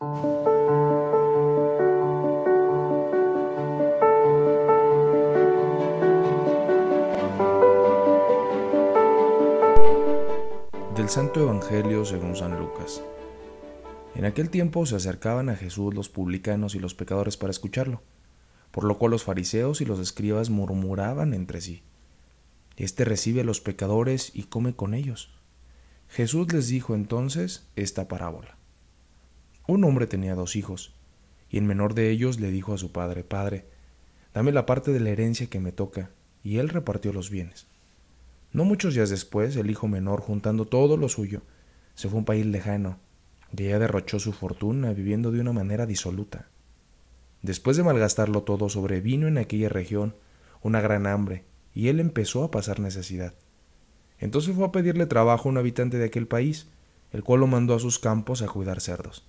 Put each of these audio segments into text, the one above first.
Del Santo Evangelio según San Lucas. En aquel tiempo se acercaban a Jesús los publicanos y los pecadores para escucharlo, por lo cual los fariseos y los escribas murmuraban entre sí. Este recibe a los pecadores y come con ellos. Jesús les dijo entonces esta parábola. Un hombre tenía dos hijos, y el menor de ellos le dijo a su padre, Padre, dame la parte de la herencia que me toca, y él repartió los bienes. No muchos días después, el hijo menor, juntando todo lo suyo, se fue a un país lejano, y allá derrochó su fortuna viviendo de una manera disoluta. Después de malgastarlo todo, sobrevino en aquella región una gran hambre, y él empezó a pasar necesidad. Entonces fue a pedirle trabajo a un habitante de aquel país, el cual lo mandó a sus campos a cuidar cerdos.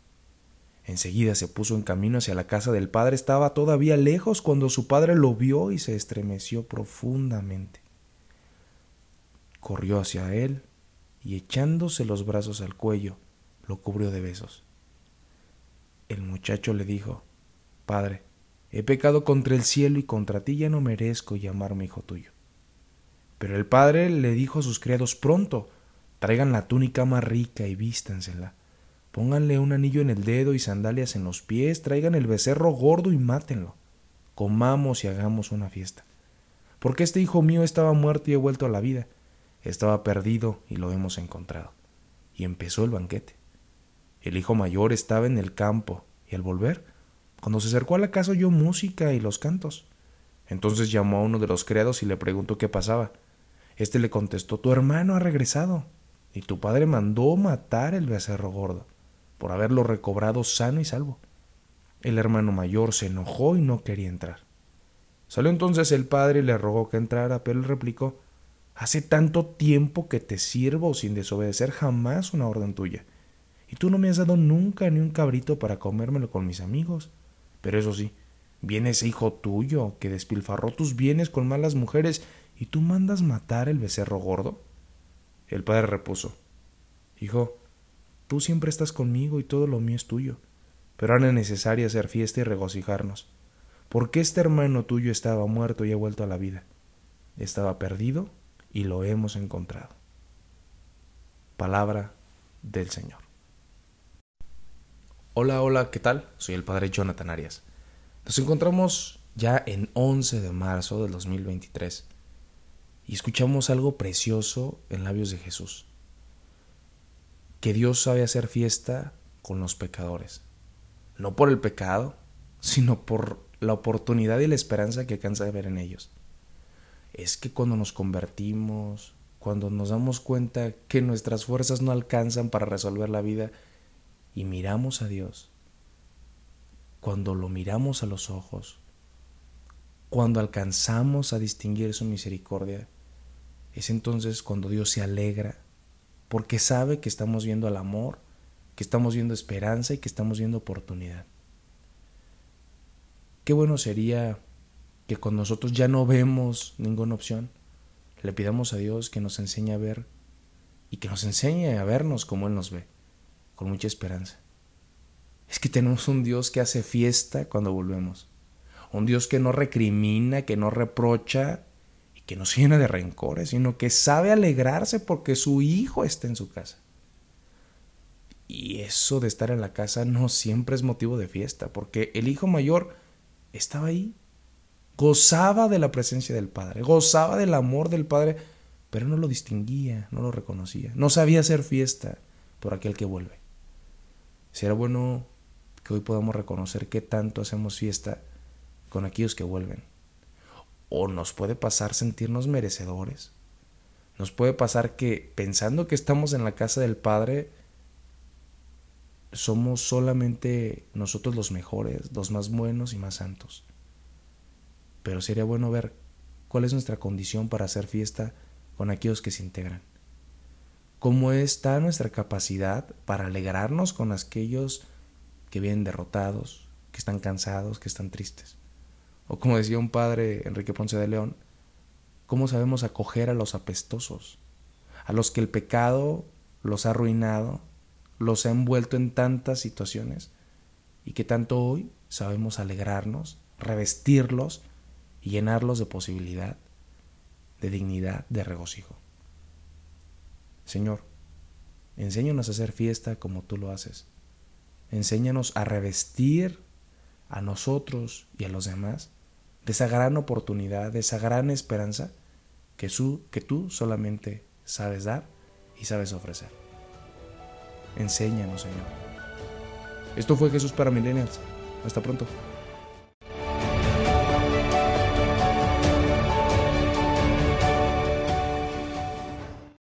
Enseguida se puso en camino hacia la casa del padre. Estaba todavía lejos cuando su padre lo vio y se estremeció profundamente. Corrió hacia él y echándose los brazos al cuello, lo cubrió de besos. El muchacho le dijo, Padre, he pecado contra el cielo y contra ti ya no merezco llamarme hijo tuyo. Pero el padre le dijo a sus criados, pronto, traigan la túnica más rica y vístansela Pónganle un anillo en el dedo y sandalias en los pies, traigan el becerro gordo y mátenlo. Comamos y hagamos una fiesta. Porque este hijo mío estaba muerto y he vuelto a la vida. Estaba perdido y lo hemos encontrado. Y empezó el banquete. El hijo mayor estaba en el campo, y al volver, cuando se acercó a la casa oyó música y los cantos. Entonces llamó a uno de los criados y le preguntó qué pasaba. Este le contestó Tu hermano ha regresado, y tu padre mandó matar el becerro gordo por haberlo recobrado sano y salvo. El hermano mayor se enojó y no quería entrar. Salió entonces el padre y le rogó que entrara, pero él replicó Hace tanto tiempo que te sirvo sin desobedecer jamás una orden tuya, y tú no me has dado nunca ni un cabrito para comérmelo con mis amigos. Pero eso sí, viene ese hijo tuyo que despilfarró tus bienes con malas mujeres, y tú mandas matar el becerro gordo. El padre repuso Hijo, Tú siempre estás conmigo y todo lo mío es tuyo. Pero ahora es necesario hacer fiesta y regocijarnos, porque este hermano tuyo estaba muerto y ha vuelto a la vida. Estaba perdido y lo hemos encontrado. Palabra del Señor. Hola, hola, ¿qué tal? Soy el Padre Jonathan Arias. Nos encontramos ya en 11 de marzo del 2023 y escuchamos algo precioso en labios de Jesús que Dios sabe hacer fiesta con los pecadores. No por el pecado, sino por la oportunidad y la esperanza que alcanza de ver en ellos. Es que cuando nos convertimos, cuando nos damos cuenta que nuestras fuerzas no alcanzan para resolver la vida y miramos a Dios, cuando lo miramos a los ojos, cuando alcanzamos a distinguir su misericordia, es entonces cuando Dios se alegra porque sabe que estamos viendo al amor, que estamos viendo esperanza y que estamos viendo oportunidad. Qué bueno sería que con nosotros ya no vemos ninguna opción, le pidamos a Dios que nos enseñe a ver y que nos enseñe a vernos como Él nos ve, con mucha esperanza. Es que tenemos un Dios que hace fiesta cuando volvemos, un Dios que no recrimina, que no reprocha, que no se llena de rencores, sino que sabe alegrarse porque su hijo está en su casa. Y eso de estar en la casa no siempre es motivo de fiesta, porque el hijo mayor estaba ahí, gozaba de la presencia del padre, gozaba del amor del padre, pero no lo distinguía, no lo reconocía, no sabía hacer fiesta por aquel que vuelve. Será bueno que hoy podamos reconocer qué tanto hacemos fiesta con aquellos que vuelven o nos puede pasar sentirnos merecedores. Nos puede pasar que pensando que estamos en la casa del Padre, somos solamente nosotros los mejores, los más buenos y más santos. Pero sería bueno ver cuál es nuestra condición para hacer fiesta con aquellos que se integran. ¿Cómo está nuestra capacidad para alegrarnos con aquellos que vienen derrotados, que están cansados, que están tristes? O como decía un padre, Enrique Ponce de León, ¿cómo sabemos acoger a los apestosos? A los que el pecado los ha arruinado, los ha envuelto en tantas situaciones y que tanto hoy sabemos alegrarnos, revestirlos y llenarlos de posibilidad, de dignidad, de regocijo. Señor, enséñanos a hacer fiesta como tú lo haces. Enséñanos a revestir a nosotros y a los demás de esa gran oportunidad, de esa gran esperanza que, tú solamente sabes dar y sabes ofrecer. Enséñanos, Señor. Esto fue Jesús para Millennials. Hasta pronto.